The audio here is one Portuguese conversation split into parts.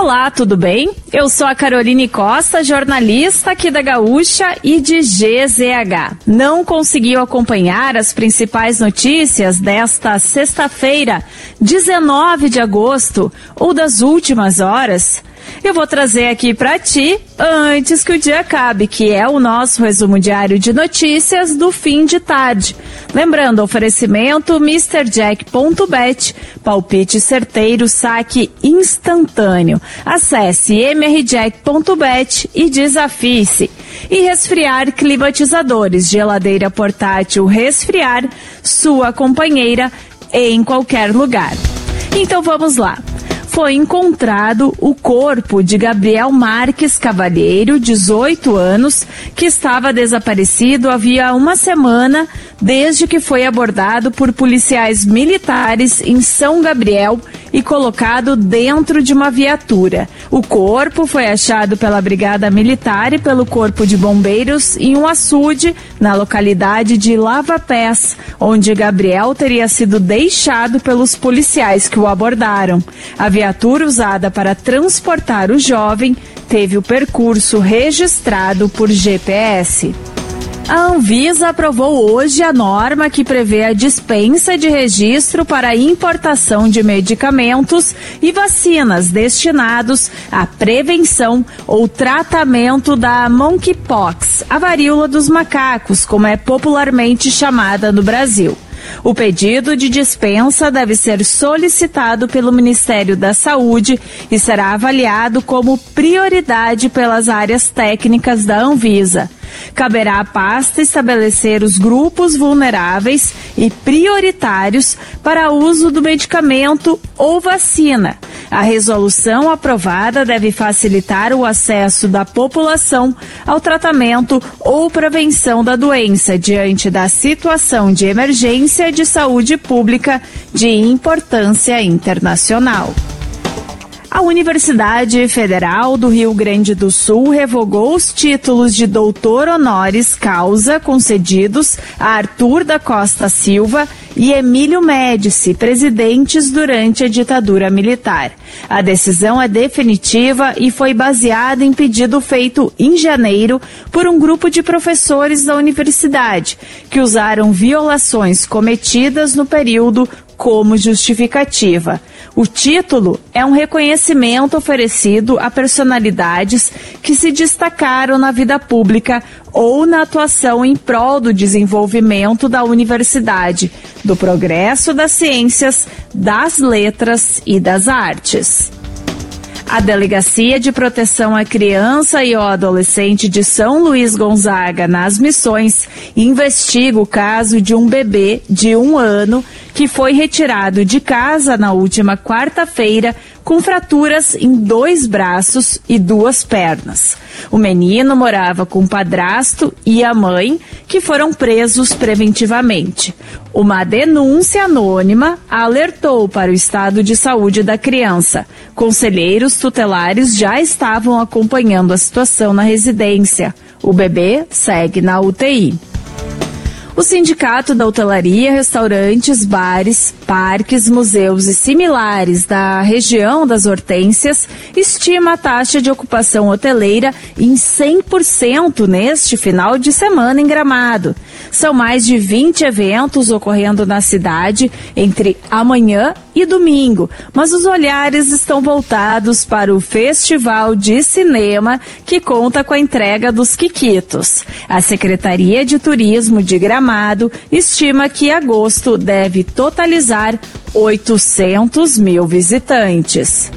Olá, tudo bem? Eu sou a Caroline Costa, jornalista aqui da Gaúcha e de GZH. Não conseguiu acompanhar as principais notícias desta sexta-feira, 19 de agosto, ou das últimas horas? Eu vou trazer aqui para ti antes que o dia acabe, que é o nosso resumo diário de notícias do fim de tarde. Lembrando, oferecimento MrJack.bet, palpite certeiro, saque instantâneo. Acesse mrjack.bet e desafie-se. E resfriar climatizadores, geladeira portátil resfriar, sua companheira em qualquer lugar. Então vamos lá foi encontrado o corpo de Gabriel Marques Cavalheiro, 18 anos, que estava desaparecido havia uma semana desde que foi abordado por policiais militares em São Gabriel e colocado dentro de uma viatura. O corpo foi achado pela Brigada Militar e pelo Corpo de Bombeiros em um açude na localidade de Lava Pés, onde Gabriel teria sido deixado pelos policiais que o abordaram. A viatura usada para transportar o jovem teve o percurso registrado por GPS. A Anvisa aprovou hoje a norma que prevê a dispensa de registro para importação de medicamentos e vacinas destinados à prevenção ou tratamento da monkeypox, a varíola dos macacos, como é popularmente chamada no Brasil. O pedido de dispensa deve ser solicitado pelo Ministério da Saúde e será avaliado como prioridade pelas áreas técnicas da Anvisa. Caberá à pasta estabelecer os grupos vulneráveis e prioritários para uso do medicamento ou vacina. A resolução aprovada deve facilitar o acesso da população ao tratamento ou prevenção da doença diante da situação de emergência de saúde pública de importância internacional. A Universidade Federal do Rio Grande do Sul revogou os títulos de doutor honoris causa concedidos a Arthur da Costa Silva e Emílio Médici, presidentes durante a ditadura militar. A decisão é definitiva e foi baseada em pedido feito em janeiro por um grupo de professores da universidade, que usaram violações cometidas no período como justificativa. O título é um reconhecimento oferecido a personalidades que se destacaram na vida pública ou na atuação em prol do desenvolvimento da universidade, do progresso das ciências, das letras e das artes. A Delegacia de Proteção à Criança e ao Adolescente de São Luís Gonzaga, nas Missões, investiga o caso de um bebê de um ano que foi retirado de casa na última quarta-feira com fraturas em dois braços e duas pernas. O menino morava com o padrasto e a mãe, que foram presos preventivamente. Uma denúncia anônima alertou para o estado de saúde da criança. Conselheiros tutelares já estavam acompanhando a situação na residência. O bebê segue na UTI. O Sindicato da Hotelaria, Restaurantes, Bares, Parques, Museus e similares da região das Hortênsias estima a taxa de ocupação hoteleira em 100% neste final de semana em Gramado. São mais de 20 eventos ocorrendo na cidade entre amanhã e domingo, mas os olhares estão voltados para o Festival de Cinema, que conta com a entrega dos Quiquitos. A Secretaria de Turismo de Gramado estima que agosto deve totalizar 800 mil visitantes.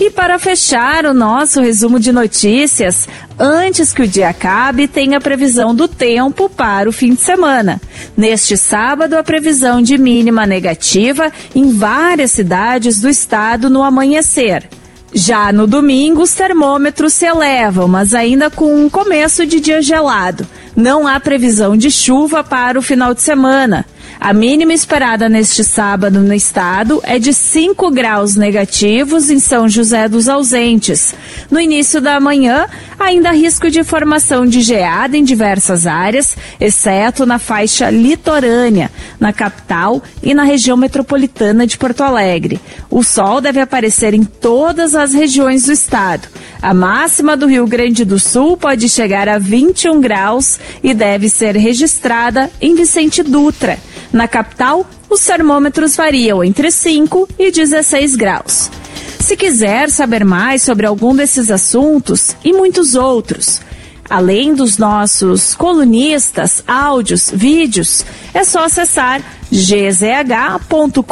E para fechar o nosso resumo de notícias, antes que o dia acabe, tem a previsão do tempo para o fim de semana. Neste sábado, a previsão de mínima negativa em várias cidades do estado no amanhecer. Já no domingo, os termômetros se elevam, mas ainda com um começo de dia gelado. Não há previsão de chuva para o final de semana. A mínima esperada neste sábado no estado é de 5 graus negativos em São José dos Ausentes. No início da manhã, ainda há risco de formação de geada em diversas áreas, exceto na faixa litorânea, na capital e na região metropolitana de Porto Alegre. O sol deve aparecer em todas as regiões do estado. A máxima do Rio Grande do Sul pode chegar a 21 graus e deve ser registrada em Vicente Dutra. Na capital, os termômetros variam entre 5 e 16 graus. Se quiser saber mais sobre algum desses assuntos e muitos outros, além dos nossos colunistas, áudios, vídeos, é só acessar gzh.com.br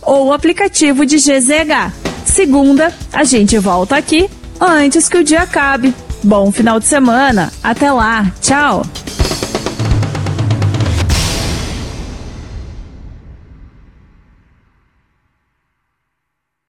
ou o aplicativo de GZH. Segunda, a gente volta aqui antes que o dia acabe. Bom final de semana. Até lá. Tchau.